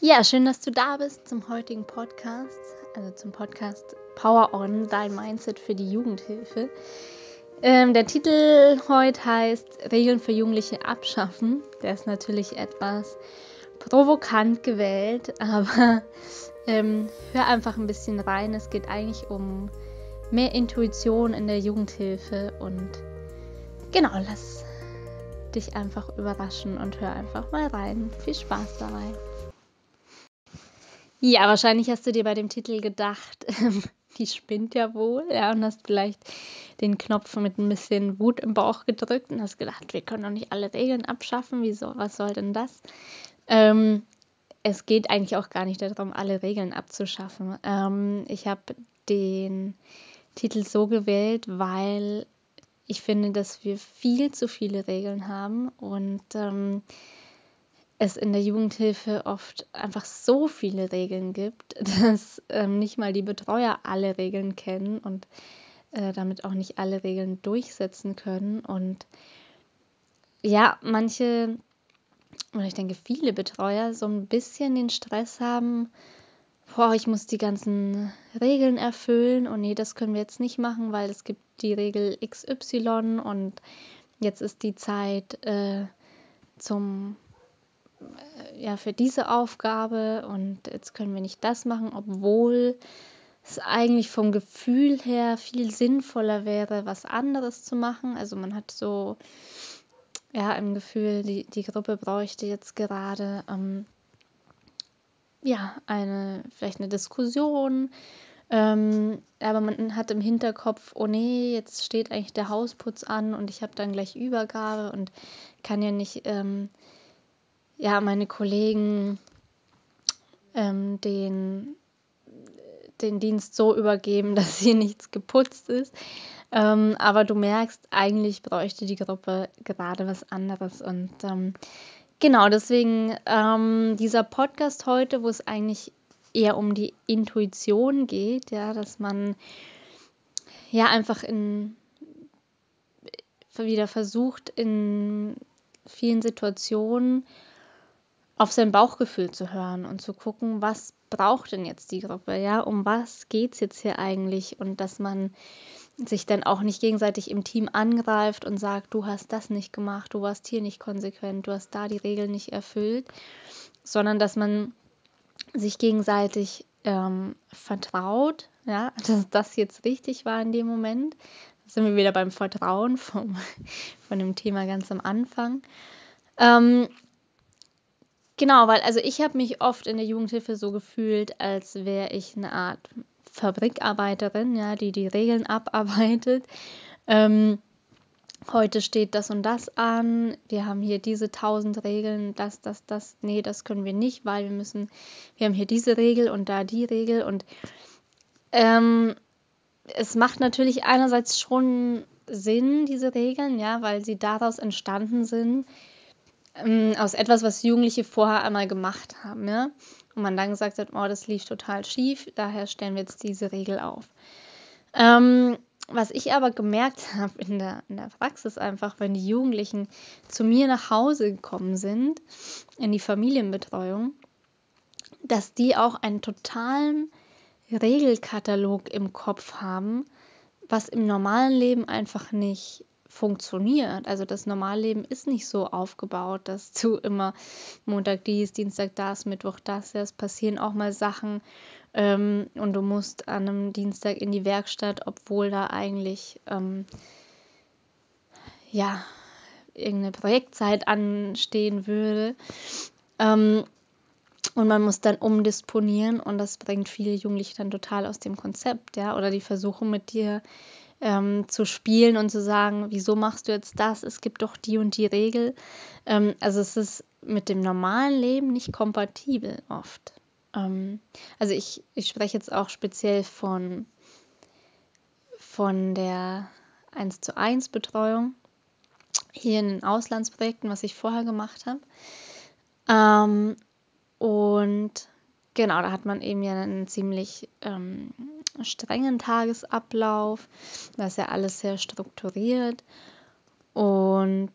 Ja, schön, dass du da bist zum heutigen Podcast, also zum Podcast Power On, dein Mindset für die Jugendhilfe. Ähm, der Titel heute heißt Regeln für Jugendliche abschaffen. Der ist natürlich etwas provokant gewählt, aber ähm, hör einfach ein bisschen rein. Es geht eigentlich um mehr Intuition in der Jugendhilfe und genau, lass dich einfach überraschen und hör einfach mal rein. Viel Spaß dabei. Ja, wahrscheinlich hast du dir bei dem Titel gedacht, die spinnt ja wohl, ja, und hast vielleicht den Knopf mit ein bisschen Wut im Bauch gedrückt und hast gedacht, wir können doch nicht alle Regeln abschaffen, wieso, was soll denn das? Ähm, es geht eigentlich auch gar nicht darum, alle Regeln abzuschaffen. Ähm, ich habe den Titel so gewählt, weil ich finde, dass wir viel zu viele Regeln haben und ähm, es in der Jugendhilfe oft einfach so viele Regeln gibt, dass ähm, nicht mal die Betreuer alle Regeln kennen und äh, damit auch nicht alle Regeln durchsetzen können. Und ja, manche, oder ich denke viele Betreuer so ein bisschen den Stress haben, boah, ich muss die ganzen Regeln erfüllen und nee, das können wir jetzt nicht machen, weil es gibt die Regel XY und jetzt ist die Zeit äh, zum ja, für diese Aufgabe und jetzt können wir nicht das machen, obwohl es eigentlich vom Gefühl her viel sinnvoller wäre, was anderes zu machen. Also man hat so ja im Gefühl, die, die Gruppe bräuchte jetzt gerade ähm, ja eine vielleicht eine Diskussion. Ähm, aber man hat im Hinterkopf, oh nee, jetzt steht eigentlich der Hausputz an und ich habe dann gleich Übergabe und kann ja nicht ähm, ja, meine Kollegen ähm, den, den Dienst so übergeben, dass hier nichts geputzt ist. Ähm, aber du merkst, eigentlich bräuchte die Gruppe gerade was anderes. Und ähm, genau deswegen ähm, dieser Podcast heute, wo es eigentlich eher um die Intuition geht, ja, dass man ja einfach in wieder versucht, in vielen Situationen auf sein Bauchgefühl zu hören und zu gucken, was braucht denn jetzt die Gruppe, ja, um was geht es jetzt hier eigentlich und dass man sich dann auch nicht gegenseitig im Team angreift und sagt, du hast das nicht gemacht, du warst hier nicht konsequent, du hast da die Regeln nicht erfüllt, sondern dass man sich gegenseitig ähm, vertraut, ja, dass das jetzt richtig war in dem Moment. Da sind wir wieder beim Vertrauen vom, von dem Thema ganz am Anfang. Ähm, Genau, weil also ich habe mich oft in der Jugendhilfe so gefühlt, als wäre ich eine Art Fabrikarbeiterin, ja, die die Regeln abarbeitet. Ähm, heute steht das und das an, wir haben hier diese tausend Regeln, das, das, das, nee, das können wir nicht, weil wir müssen, wir haben hier diese Regel und da die Regel und ähm, es macht natürlich einerseits schon Sinn, diese Regeln, ja, weil sie daraus entstanden sind, ähm, aus etwas, was Jugendliche vorher einmal gemacht haben, ja? Und man dann gesagt hat, oh, das lief total schief, daher stellen wir jetzt diese Regel auf. Ähm, was ich aber gemerkt habe in der, in der Praxis einfach, wenn die Jugendlichen zu mir nach Hause gekommen sind, in die Familienbetreuung, dass die auch einen totalen Regelkatalog im Kopf haben, was im normalen Leben einfach nicht funktioniert. Also das Normalleben ist nicht so aufgebaut, dass du immer Montag dies, Dienstag das, Mittwoch das. Ja, es passieren auch mal Sachen ähm, und du musst an einem Dienstag in die Werkstatt, obwohl da eigentlich ähm, ja irgendeine Projektzeit anstehen würde. Ähm, und man muss dann umdisponieren und das bringt viele Jugendliche dann total aus dem Konzept, ja. Oder die versuchen mit dir ähm, zu spielen und zu sagen, wieso machst du jetzt das? Es gibt doch die und die Regel. Ähm, also es ist mit dem normalen Leben nicht kompatibel oft. Ähm, also ich, ich spreche jetzt auch speziell von, von der 1 zu 1 Betreuung hier in den Auslandsprojekten, was ich vorher gemacht habe. Ähm, und genau, da hat man eben ja einen ziemlich ähm, strengen Tagesablauf. Das ist ja alles sehr strukturiert. Und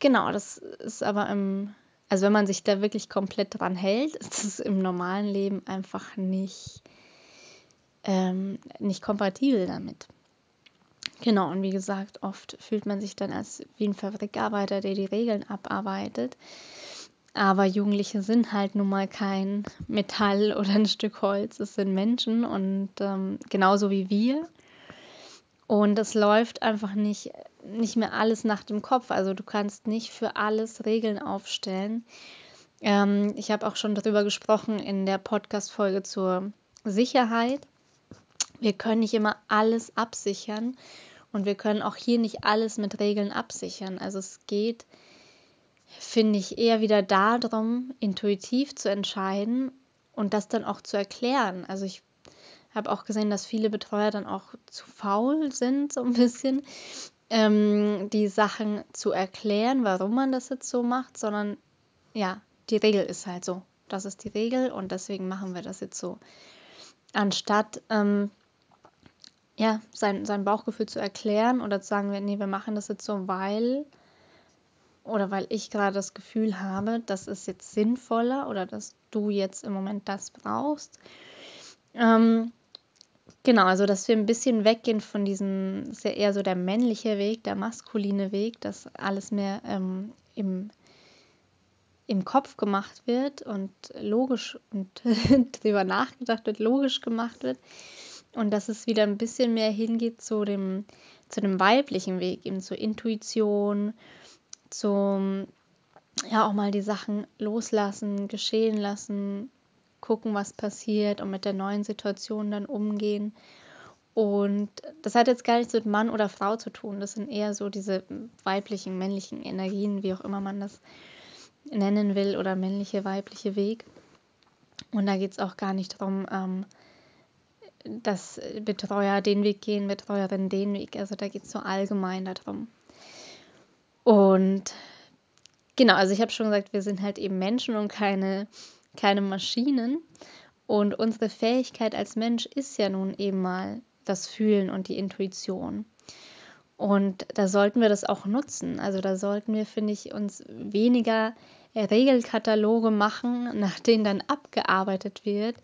genau, das ist aber im, also wenn man sich da wirklich komplett dran hält, ist es im normalen Leben einfach nicht, ähm, nicht kompatibel damit. Genau, und wie gesagt, oft fühlt man sich dann als wie ein Fabrikarbeiter, der die Regeln abarbeitet. Aber Jugendliche sind halt nun mal kein Metall oder ein Stück Holz, es sind Menschen und ähm, genauso wie wir. Und es läuft einfach nicht, nicht mehr alles nach dem Kopf. Also du kannst nicht für alles Regeln aufstellen. Ähm, ich habe auch schon darüber gesprochen in der Podcast-Folge zur Sicherheit. Wir können nicht immer alles absichern und wir können auch hier nicht alles mit Regeln absichern. Also es geht finde ich eher wieder darum, intuitiv zu entscheiden und das dann auch zu erklären. Also ich habe auch gesehen, dass viele Betreuer dann auch zu faul sind, so ein bisschen, ähm, die Sachen zu erklären, warum man das jetzt so macht, sondern ja, die Regel ist halt so. Das ist die Regel und deswegen machen wir das jetzt so. Anstatt ähm, ja, sein, sein Bauchgefühl zu erklären oder zu sagen, nee, wir machen das jetzt so, weil oder weil ich gerade das Gefühl habe, das ist jetzt sinnvoller oder dass du jetzt im Moment das brauchst. Ähm, genau, also dass wir ein bisschen weggehen von diesem, ist ja eher so der männliche Weg, der maskuline Weg, dass alles mehr ähm, im, im Kopf gemacht wird und logisch und drüber nachgedacht wird, logisch gemacht wird. Und dass es wieder ein bisschen mehr hingeht zu dem, zu dem weiblichen Weg, eben zur Intuition, zum, ja, auch mal die Sachen loslassen, geschehen lassen, gucken, was passiert und mit der neuen Situation dann umgehen. Und das hat jetzt gar nichts mit Mann oder Frau zu tun. Das sind eher so diese weiblichen, männlichen Energien, wie auch immer man das nennen will, oder männliche, weibliche Weg. Und da geht es auch gar nicht darum, ähm, dass Betreuer den Weg gehen, Betreuerin den Weg. Also da geht es so allgemein darum. Und genau, also ich habe schon gesagt, wir sind halt eben Menschen und keine, keine Maschinen. Und unsere Fähigkeit als Mensch ist ja nun eben mal das Fühlen und die Intuition. Und da sollten wir das auch nutzen. Also da sollten wir, finde ich, uns weniger Regelkataloge machen, nach denen dann abgearbeitet wird,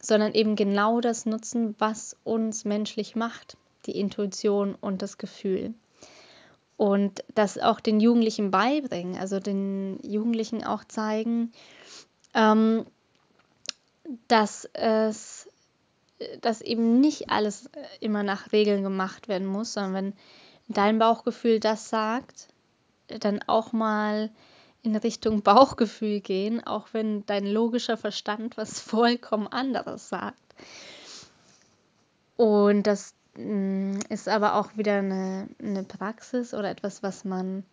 sondern eben genau das nutzen, was uns menschlich macht, die Intuition und das Gefühl und das auch den Jugendlichen beibringen, also den Jugendlichen auch zeigen, ähm, dass es dass eben nicht alles immer nach Regeln gemacht werden muss, sondern wenn dein Bauchgefühl das sagt, dann auch mal in Richtung Bauchgefühl gehen, auch wenn dein logischer Verstand was vollkommen anderes sagt. Und dass Mm, ist aber auch wieder eine, eine Praxis oder etwas, was man,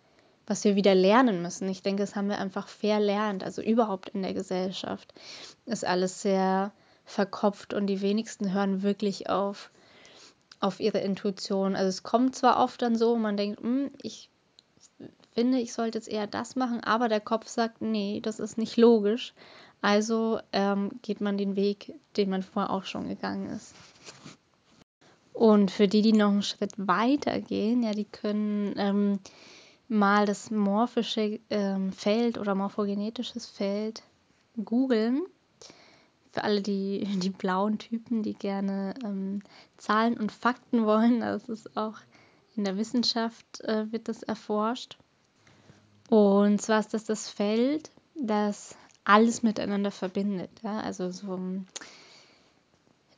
was wir wieder lernen müssen. Ich denke, das haben wir einfach verlernt. Also überhaupt in der Gesellschaft ist alles sehr verkopft und die wenigsten hören wirklich auf, auf ihre Intuition. Also es kommt zwar oft dann so, man denkt, hm, ich finde, ich sollte jetzt eher das machen, aber der Kopf sagt, nee, das ist nicht logisch. Also ähm, geht man den Weg, den man vorher auch schon gegangen ist. Und für die, die noch einen Schritt weiter gehen, ja, die können ähm, mal das morphische ähm, Feld oder morphogenetisches Feld googeln. Für alle die, die blauen Typen, die gerne ähm, Zahlen und Fakten wollen, das ist auch in der Wissenschaft äh, wird das erforscht. Und zwar ist das das Feld, das alles miteinander verbindet. Ja? Also so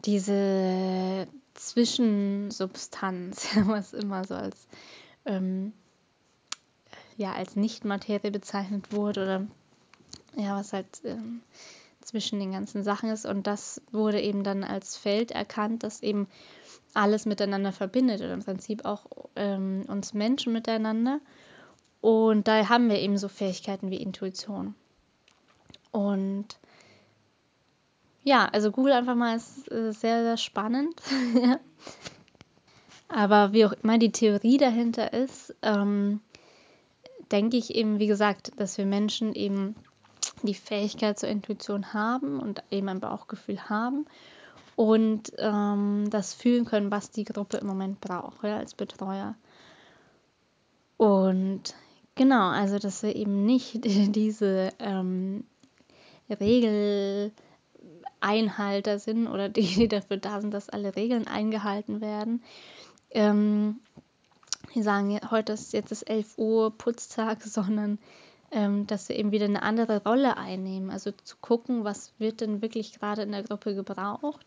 diese Zwischensubstanz, was immer so als, ähm, ja, als Nicht-Materie bezeichnet wurde oder ja, was halt ähm, zwischen den ganzen Sachen ist. Und das wurde eben dann als Feld erkannt, das eben alles miteinander verbindet oder im Prinzip auch ähm, uns Menschen miteinander. Und da haben wir eben so Fähigkeiten wie Intuition. Und ja, also Google einfach mal ist äh, sehr, sehr spannend. Aber wie auch immer die Theorie dahinter ist, ähm, denke ich eben, wie gesagt, dass wir Menschen eben die Fähigkeit zur Intuition haben und eben ein Bauchgefühl haben und ähm, das fühlen können, was die Gruppe im Moment braucht, ja, als Betreuer. Und genau, also dass wir eben nicht diese ähm, Regeleinhalter sind oder die, die dafür da sind, dass alle Regeln eingehalten werden. Ähm, die sagen, heute ist jetzt ist 11 Uhr Putztag, sondern ähm, dass wir eben wieder eine andere Rolle einnehmen. Also zu gucken, was wird denn wirklich gerade in der Gruppe gebraucht.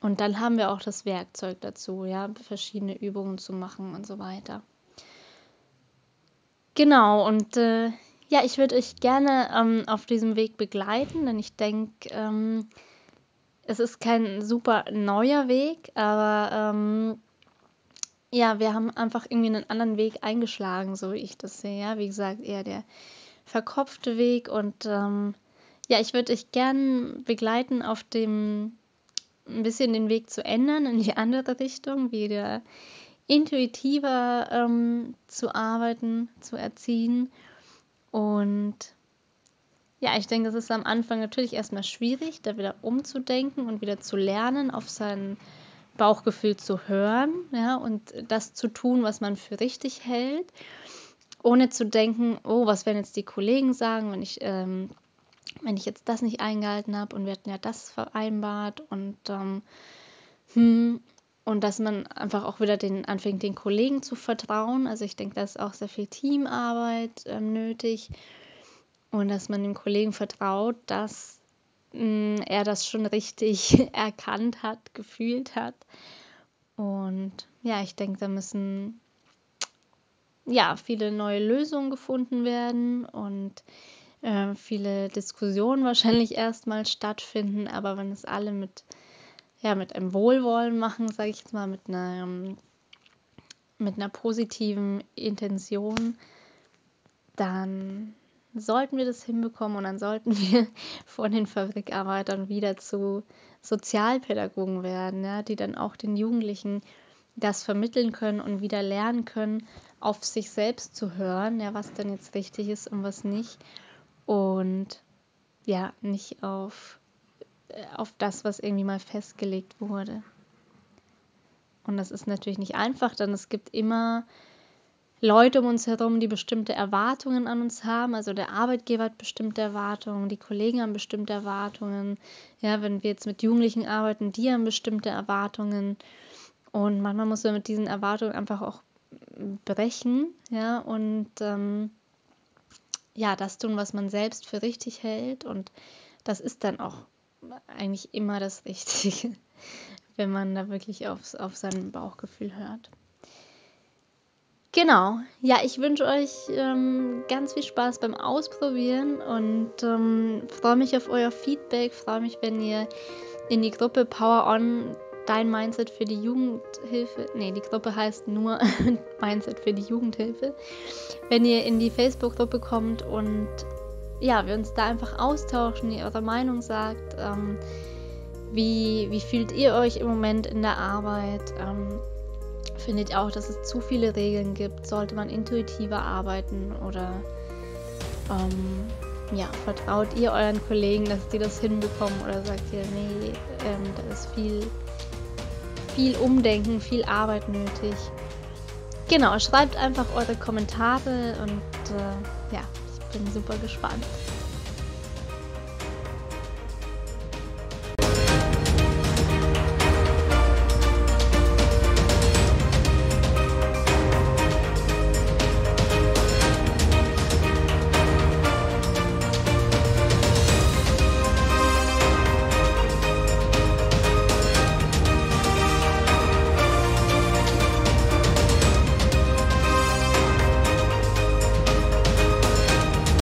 Und dann haben wir auch das Werkzeug dazu, ja, verschiedene Übungen zu machen und so weiter. Genau, und äh, ja, ich würde euch gerne ähm, auf diesem Weg begleiten, denn ich denke, ähm, es ist kein super neuer Weg, aber ähm, ja, wir haben einfach irgendwie einen anderen Weg eingeschlagen, so wie ich das sehe. Ja, wie gesagt, eher der verkopfte Weg und ähm, ja, ich würde euch gern begleiten auf dem ein bisschen den Weg zu ändern in die andere Richtung, wieder intuitiver ähm, zu arbeiten, zu erziehen. Und ja, ich denke, es ist am Anfang natürlich erstmal schwierig, da wieder umzudenken und wieder zu lernen, auf sein Bauchgefühl zu hören, ja, und das zu tun, was man für richtig hält, ohne zu denken, oh, was werden jetzt die Kollegen sagen, wenn ich, ähm, wenn ich jetzt das nicht eingehalten habe und wir hatten ja das vereinbart und ähm, hm, und dass man einfach auch wieder den anfängt, den Kollegen zu vertrauen. Also ich denke, da ist auch sehr viel Teamarbeit äh, nötig. Und dass man dem Kollegen vertraut, dass mh, hm, er das schon richtig erkannt hat, gefühlt hat. Und ja, ich denke, da müssen ja viele neue Lösungen gefunden werden und äh, viele Diskussionen wahrscheinlich erstmal stattfinden. Aber wenn es alle mit ja, mit einem Wohlwollen machen, sage ich jetzt mal, mit einer, mit einer positiven Intention, dann sollten wir das hinbekommen und dann sollten wir von den Fabrikarbeitern wieder zu Sozialpädagogen werden, ja, die dann auch den Jugendlichen das vermitteln können und wieder lernen können, auf sich selbst zu hören, ja, was denn jetzt richtig ist und was nicht. Und ja, nicht auf äh, auf das, was irgendwie mal festgelegt wurde. Und das ist natürlich nicht einfach, denn es gibt immer Leute um uns herum, die bestimmte Erwartungen an uns haben. Also der Arbeitgeber hat bestimmte Erwartungen, die Kollegen haben bestimmte Erwartungen. Ja, wenn wir jetzt mit Jugendlichen arbeiten, die haben bestimmte Erwartungen. Und manchmal muss man mit diesen Erwartungen einfach auch brechen, ja, und ähm, ja, das tun, was man selbst für richtig hält. Und das ist dann auch eigentlich immer das Richtige, wenn man da wirklich aufs, auf sein Bauchgefühl hört. Genau, ja, ich wünsche euch ähm, ganz viel Spaß beim Ausprobieren und ähm, freue mich auf euer Feedback, freue mich, wenn ihr in die Gruppe Power On Dein Mindset für die Jugendhilfe, nee, die Gruppe heißt nur Mindset für die Jugendhilfe, wenn ihr in die Facebook-Gruppe kommt und ja, wir uns da einfach austauschen, ihr eure Meinung sagt. Ähm, wie, wie fühlt ihr euch im Moment in der Arbeit? Findet auch, dass es zu viele Regeln gibt? Sollte man intuitiver arbeiten oder ähm, ja, vertraut ihr euren Kollegen, dass die das hinbekommen oder sagt ihr, nee, ähm, da ist viel, viel Umdenken, viel Arbeit nötig? Genau, schreibt einfach eure Kommentare und äh, ja, bin super gespannt.